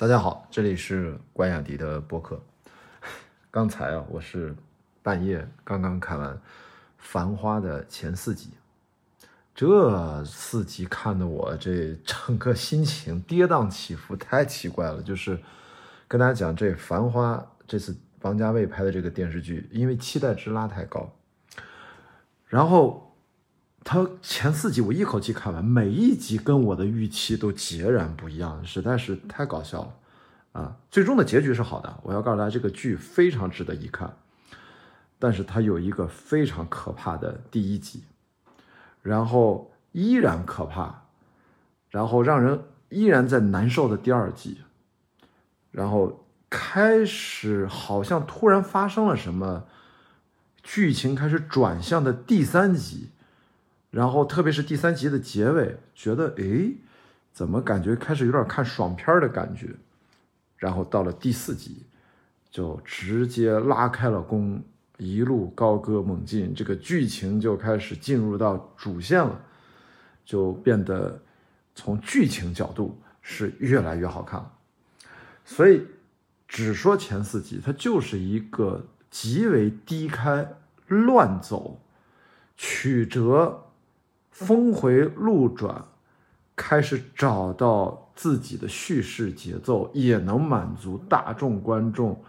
大家好，这里是关雅迪的播客。刚才啊，我是半夜刚刚看完《繁花》的前四集，这四集看的我这整个心情跌宕起伏，太奇怪了。就是跟大家讲，这《繁花》这次王家卫拍的这个电视剧，因为期待值拉太高，然后。他前四集我一口气看完，每一集跟我的预期都截然不一样，实在是太搞笑了，啊！最终的结局是好的，我要告诉大家，这个剧非常值得一看。但是它有一个非常可怕的第一集，然后依然可怕，然后让人依然在难受的第二集，然后开始好像突然发生了什么，剧情开始转向的第三集。然后，特别是第三集的结尾，觉得哎，怎么感觉开始有点看爽片的感觉？然后到了第四集，就直接拉开了弓，一路高歌猛进，这个剧情就开始进入到主线了，就变得从剧情角度是越来越好看了。所以，只说前四集，它就是一个极为低开、乱走、曲折。峰回路转，开始找到自己的叙事节奏，也能满足大众观众。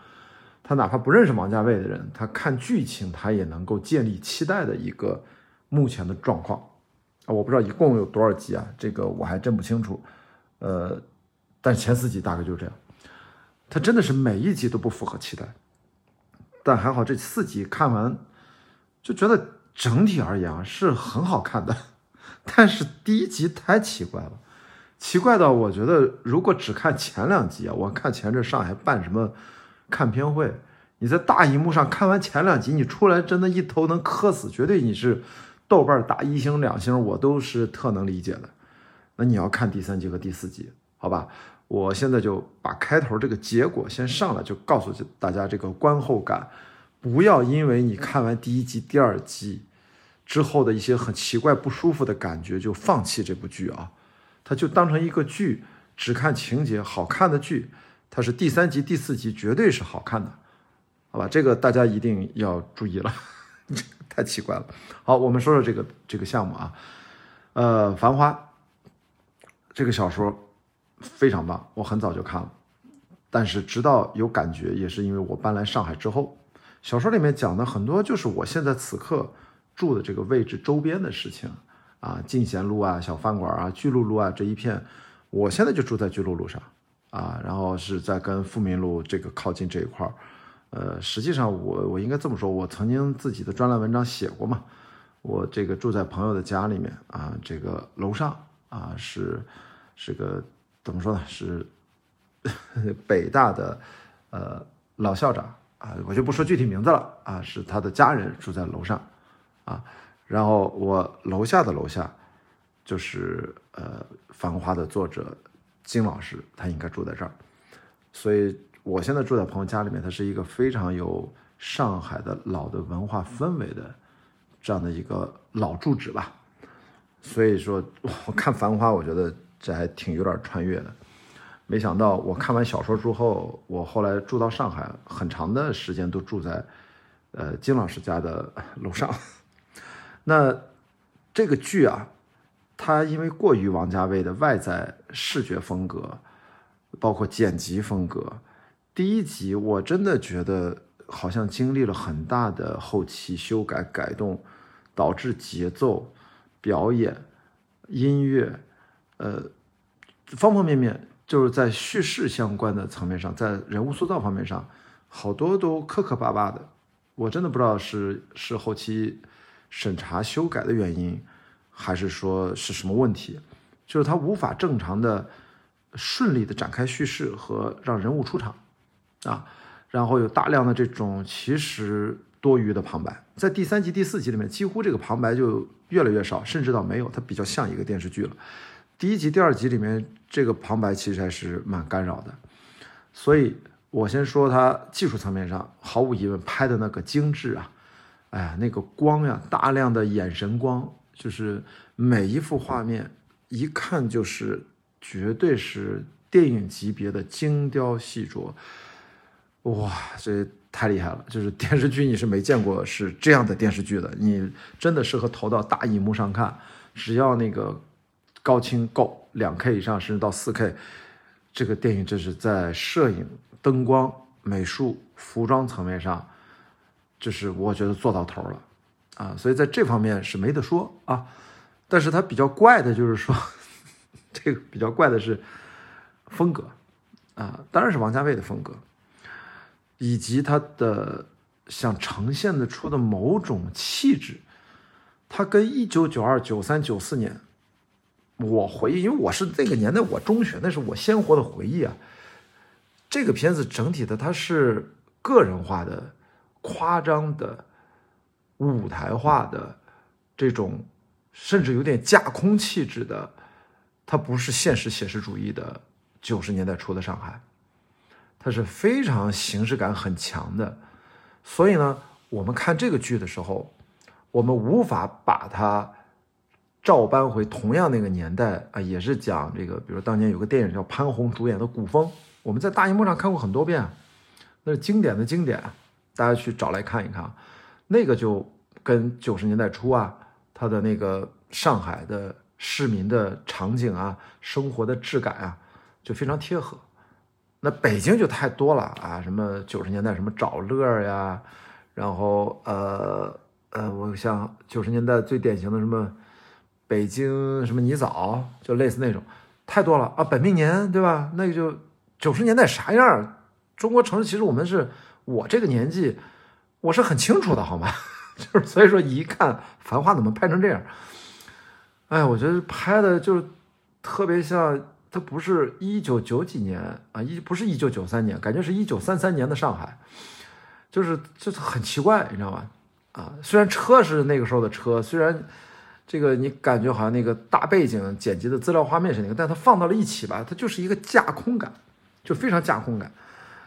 他哪怕不认识王家卫的人，他看剧情，他也能够建立期待的一个目前的状况啊！我不知道一共有多少集啊，这个我还真不清楚。呃，但前四集大概就是这样。他真的是每一集都不符合期待，但还好这四集看完，就觉得整体而言啊是很好看的。但是第一集太奇怪了，奇怪到我觉得，如果只看前两集啊，我看前阵上海办什么看片会，你在大荧幕上看完前两集，你出来真的一头能磕死，绝对你是豆瓣打一星两星，我都是特能理解的。那你要看第三集和第四集，好吧？我现在就把开头这个结果先上来，就告诉大家这个观后感，不要因为你看完第一集、第二集。之后的一些很奇怪、不舒服的感觉，就放弃这部剧啊，它就当成一个剧，只看情节好看的剧，它是第三集、第四集绝对是好看的，好吧？这个大家一定要注意了，太奇怪了。好，我们说说这个这个项目啊，呃，《繁花》这个小说非常棒，我很早就看了，但是直到有感觉，也是因为我搬来上海之后，小说里面讲的很多就是我现在此刻。住的这个位置周边的事情啊，进贤路啊、小饭馆啊、巨鹿路啊这一片，我现在就住在巨鹿路上啊，然后是在跟富民路这个靠近这一块儿。呃，实际上我我应该这么说，我曾经自己的专栏文章写过嘛，我这个住在朋友的家里面啊，这个楼上啊是是个怎么说呢？是 北大的呃老校长啊，我就不说具体名字了啊，是他的家人住在楼上。啊，然后我楼下的楼下，就是呃《繁花》的作者金老师，他应该住在这儿，所以我现在住在朋友家里面，它是一个非常有上海的老的文化氛围的这样的一个老住址吧。所以说，我看《繁花》，我觉得这还挺有点穿越的。没想到我看完小说之后，我后来住到上海，很长的时间都住在呃金老师家的楼上。那这个剧啊，它因为过于王家卫的外在视觉风格，包括剪辑风格，第一集我真的觉得好像经历了很大的后期修改改动，导致节奏、表演、音乐，呃，方方面面，就是在叙事相关的层面上，在人物塑造方面上，好多都磕磕巴巴的，我真的不知道是是后期。审查修改的原因，还是说是什么问题？就是他无法正常的、顺利的展开叙事和让人物出场，啊，然后有大量的这种其实多余的旁白，在第三集、第四集里面，几乎这个旁白就越来越少，甚至到没有，它比较像一个电视剧了。第一集、第二集里面这个旁白其实还是蛮干扰的，所以我先说它技术层面上，毫无疑问拍的那个精致啊。哎呀，那个光呀，大量的眼神光，就是每一幅画面一看就是绝对是电影级别的精雕细琢，哇，这太厉害了！就是电视剧你是没见过是这样的电视剧的，你真的适合投到大荧幕上看，只要那个高清够，两 K 以上甚至到四 K，这个电影这是在摄影、灯光、美术、服装层面上，就是我觉得做到头了啊，所以在这方面是没得说啊。但是它比较怪的就是说，这个比较怪的是风格啊，当然是王家卫的风格，以及他的想呈现的出的某种气质，他跟一九九二、九三、九四年，我回忆，因为我是那个年代，我中学，那是我鲜活的回忆啊。这个片子整体的它是个人化的、夸张的、舞台化的这种。甚至有点架空气质的，它不是现实写实主义的九十年代初的上海，它是非常形式感很强的。所以呢，我们看这个剧的时候，我们无法把它照搬回同样那个年代啊，也是讲这个，比如当年有个电影叫潘虹主演的《古风》，我们在大荧幕上看过很多遍，那是经典的经典，大家去找来看一看，那个就跟九十年代初啊。他的那个上海的市民的场景啊，生活的质感啊，就非常贴合。那北京就太多了啊，什么九十年代什么找乐呀，然后呃呃，我像九十年代最典型的什么北京什么泥枣，就类似那种，太多了啊。本命年对吧？那个就九十年代啥样？中国城市其实我们是我这个年纪，我是很清楚的，好吗？就是所以说，一看《繁花》怎么拍成这样？哎，我觉得拍的就是特别像，它不是一九九几年啊，一不是一九九三年，感觉是一九三三年的上海，就是就是很奇怪，你知道吧？啊，虽然车是那个时候的车，虽然这个你感觉好像那个大背景剪辑的资料画面是那个，但它放到了一起吧，它就是一个架空感，就非常架空感。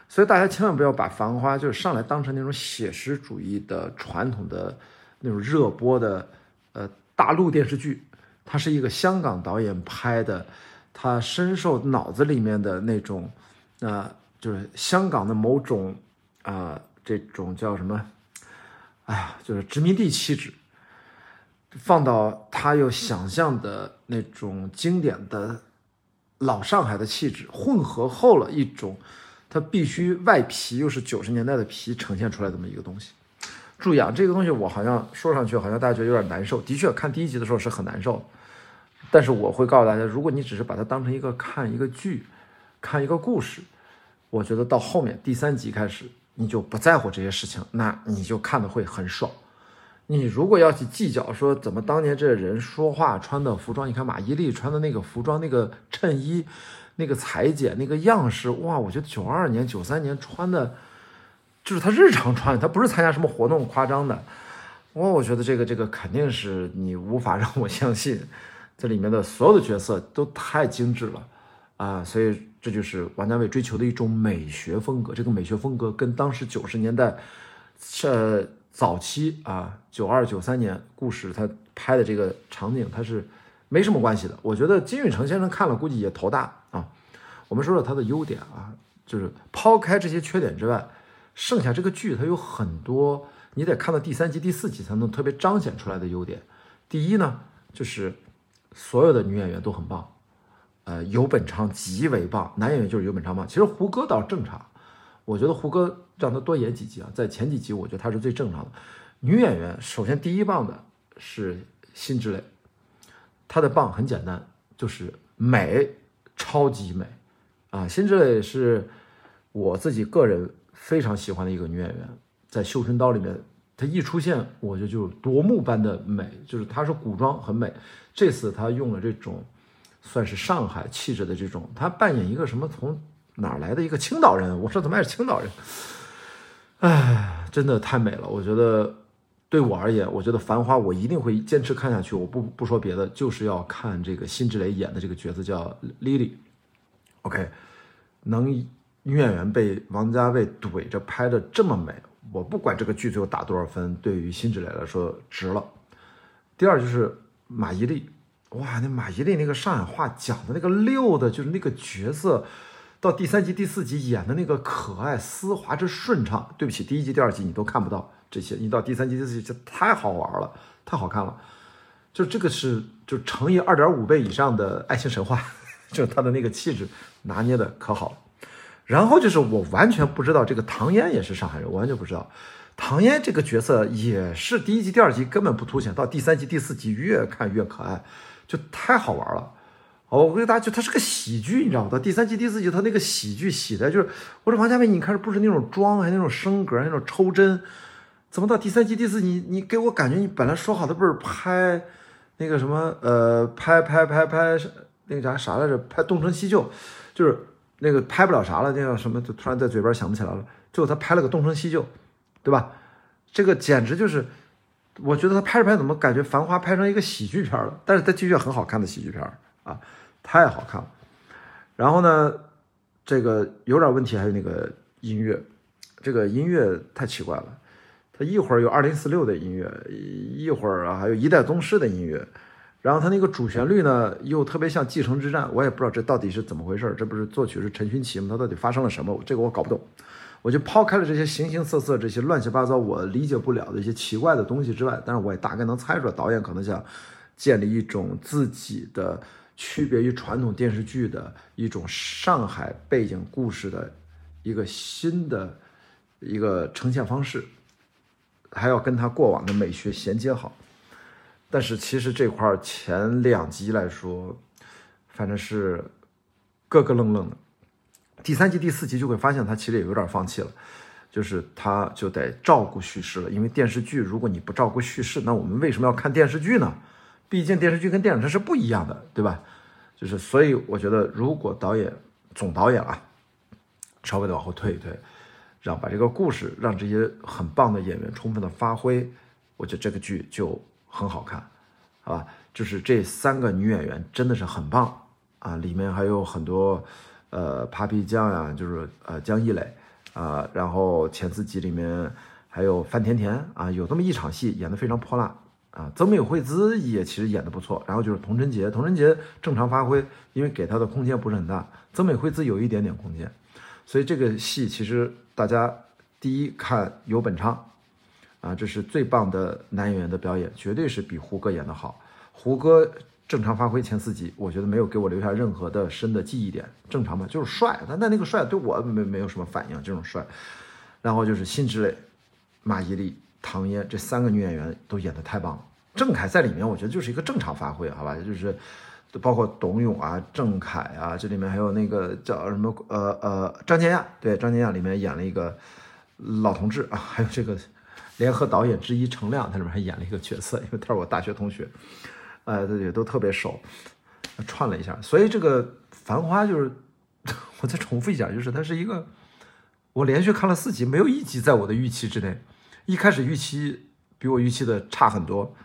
所以大家千万不要把《繁花》就是上来当成那种写实主义的传统的那种热播的呃大陆电视剧，它是一个香港导演拍的，他深受脑子里面的那种啊，就是香港的某种啊这种叫什么？哎呀，就是殖民地气质，放到他又想象的那种经典的老上海的气质，混合后了一种。它必须外皮又是九十年代的皮呈现出来这么一个东西。注意啊，这个东西我好像说上去好像大家觉得有点难受。的确，看第一集的时候是很难受。但是我会告诉大家，如果你只是把它当成一个看一个剧、看一个故事，我觉得到后面第三集开始，你就不在乎这些事情，那你就看的会很爽。你如果要去计较说怎么当年这人说话穿的服装，你看马伊琍穿的那个服装、那个衬衣。那个裁剪那个样式哇，我觉得九二年九三年穿的，就是他日常穿，他不是参加什么活动夸张的。哇，我觉得这个这个肯定是你无法 让我相信，这里面的所有的角色都太精致了啊！所以这就是王家卫追求的一种美学风格。这个美学风格跟当时九十年代，呃早期啊九二九三年故事他拍的这个场景，它是没什么关系的。我觉得金宇澄先生看了估计也头大啊。我们说说他的优点啊，就是抛开这些缺点之外，剩下这个剧它有很多，你得看到第三集、第四集才能特别彰显出来的优点。第一呢，就是所有的女演员都很棒，呃，尤本昌极为棒，男演员就是尤本昌棒。其实胡歌倒正常，我觉得胡歌让他多演几集啊，在前几集我觉得他是最正常的。女演员首先第一棒的是辛芷蕾，她的棒很简单，就是美，超级美。啊，辛芷蕾是我自己个人非常喜欢的一个女演员，在《绣春刀》里面，她一出现，我觉得就夺目般的美，就是她是古装很美。这次她用了这种算是上海气质的这种，她扮演一个什么从哪儿来的一个青岛人？我说怎么还是青岛人？哎，真的太美了！我觉得对我而言，我觉得《繁花》我一定会坚持看下去。我不不说别的，就是要看这个辛芷蕾演的这个角色叫 Lily。OK，能女演员被王家卫怼着拍的这么美，我不管这个剧最后打多少分，对于辛芷蕾来说值了。第二就是马伊琍，哇，那马伊琍那个上海话讲的那个溜的，就是那个角色，到第三集、第四集演的那个可爱、丝滑之顺畅。对不起，第一集、第二集你都看不到这些，你到第三集、第四集就太好玩了，太好看了。就这个是就乘以二点五倍以上的爱情神话，就是他的那个气质拿捏的可好。然后就是我完全不知道这个唐嫣也是上海人，我完全不知道。唐嫣这个角色也是第一集、第二集根本不凸显，到第三集、第四集越看越可爱，就太好玩了。哦，我跟大家就它是个喜剧，你知道吗？到第三集、第四集，它那个喜剧喜的，就是我说王家卫，你看是不是那种装，还那种升格，那种抽帧，怎么到第三集、第四集，你给我感觉你本来说好的不是拍那个什么呃，拍拍拍拍那个啥啥来着？拍东成西就，就是那个拍不了啥了，那个什么，就突然在嘴边想不起来了。最后他拍了个东成西就。对吧？这个简直就是，我觉得他拍着拍怎么感觉《繁花》拍成一个喜剧片了？但是它的确很好看的喜剧片啊，太好看了。然后呢，这个有点问题，还有那个音乐，这个音乐太奇怪了。它一会儿有二零四六的音乐，一会儿啊还有一代宗师的音乐，然后它那个主旋律呢又特别像《继承之战》，我也不知道这到底是怎么回事。这不是作曲是陈勋奇吗？他到底发生了什么？这个我搞不懂。我就抛开了这些形形色色、这些乱七八糟我理解不了的一些奇怪的东西之外，但是我也大概能猜出来，导演可能想建立一种自己的区别于传统电视剧的一种上海背景故事的一个新的一个呈现方式，还要跟他过往的美学衔接好。但是其实这块前两集来说，反正是咯咯愣愣的。第三集、第四集就会发现他其实也有点放弃了，就是他就得照顾叙事了。因为电视剧如果你不照顾叙事，那我们为什么要看电视剧呢？毕竟电视剧跟电影它是不一样的，对吧？就是所以我觉得，如果导演总导演啊，稍微的往后退一退，让把这个故事让这些很棒的演员充分的发挥，我觉得这个剧就很好看，好吧？就是这三个女演员真的是很棒啊，里面还有很多。呃，Papi 酱呀，就是呃江一磊啊，然后前四集里面还有范甜甜啊，有这么一场戏演得非常泼辣啊。曾美惠子也其实演得不错，然后就是童晨杰，童晨杰正常发挥，因为给他的空间不是很大。曾美惠子有一点点空间，所以这个戏其实大家第一看有本昌啊，这是最棒的男演员的表演，绝对是比胡歌演得好。胡歌。正常发挥前四集，我觉得没有给我留下任何的深的记忆点，正常嘛，就是帅，但但那个帅对我没没有什么反应，这种帅。然后就是辛芷蕾、马伊琍、唐嫣这三个女演员都演得太棒了。郑恺在里面，我觉得就是一个正常发挥，好吧，就是包括董永啊、郑恺啊，这里面还有那个叫什么呃呃张建亚，对，张建亚里面演了一个老同志啊，还有这个联合导演之一程亮，他里面还演了一个角色，因为他是我大学同学。哎，这也都特别熟，串了一下，所以这个《繁花》就是，我再重复一下，就是它是一个，我连续看了四集，没有一集在我的预期之内。一开始预期比我预期的差很多，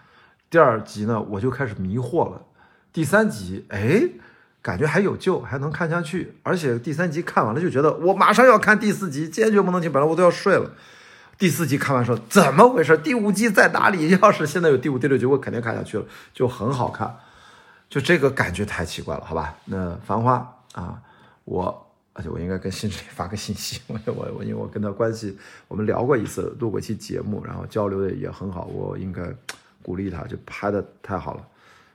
第二集呢我就开始迷惑了，第三集哎，感觉还有救，还能看下去，而且第三集看完了就觉得我马上要看第四集，坚决不能停，本来我都要睡了。第四集看完说怎么回事？第五集在哪里？要是现在有第五、第六集，我肯定看下去了，就很好看。就这个感觉太奇怪了，好吧？那繁花啊，我而且我应该跟辛芷蕾发个信息，我我我因为我跟他关系，我们聊过一次，录过一期节目，然后交流的也很好，我应该鼓励他，就拍的太好了，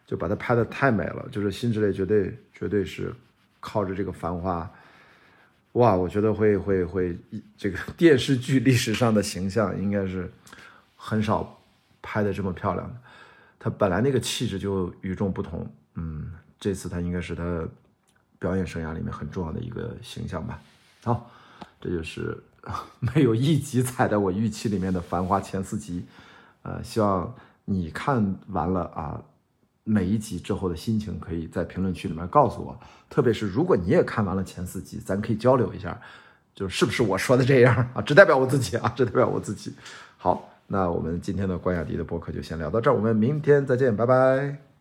就把他拍的太美了，就是辛芷蕾绝对绝对是靠着这个繁花。哇，我觉得会会会，这个电视剧历史上的形象应该是很少拍的这么漂亮的。他本来那个气质就与众不同，嗯，这次他应该是他表演生涯里面很重要的一个形象吧。好，这就是 没有一集踩在我预期里面的《繁花》前四集，呃，希望你看完了啊。每一集之后的心情，可以在评论区里面告诉我。特别是如果你也看完了前四集，咱可以交流一下，就是不是我说的这样啊？只代表我自己啊，只代表我自己。好，那我们今天的关雅迪的播客就先聊到这儿，我们明天再见，拜拜。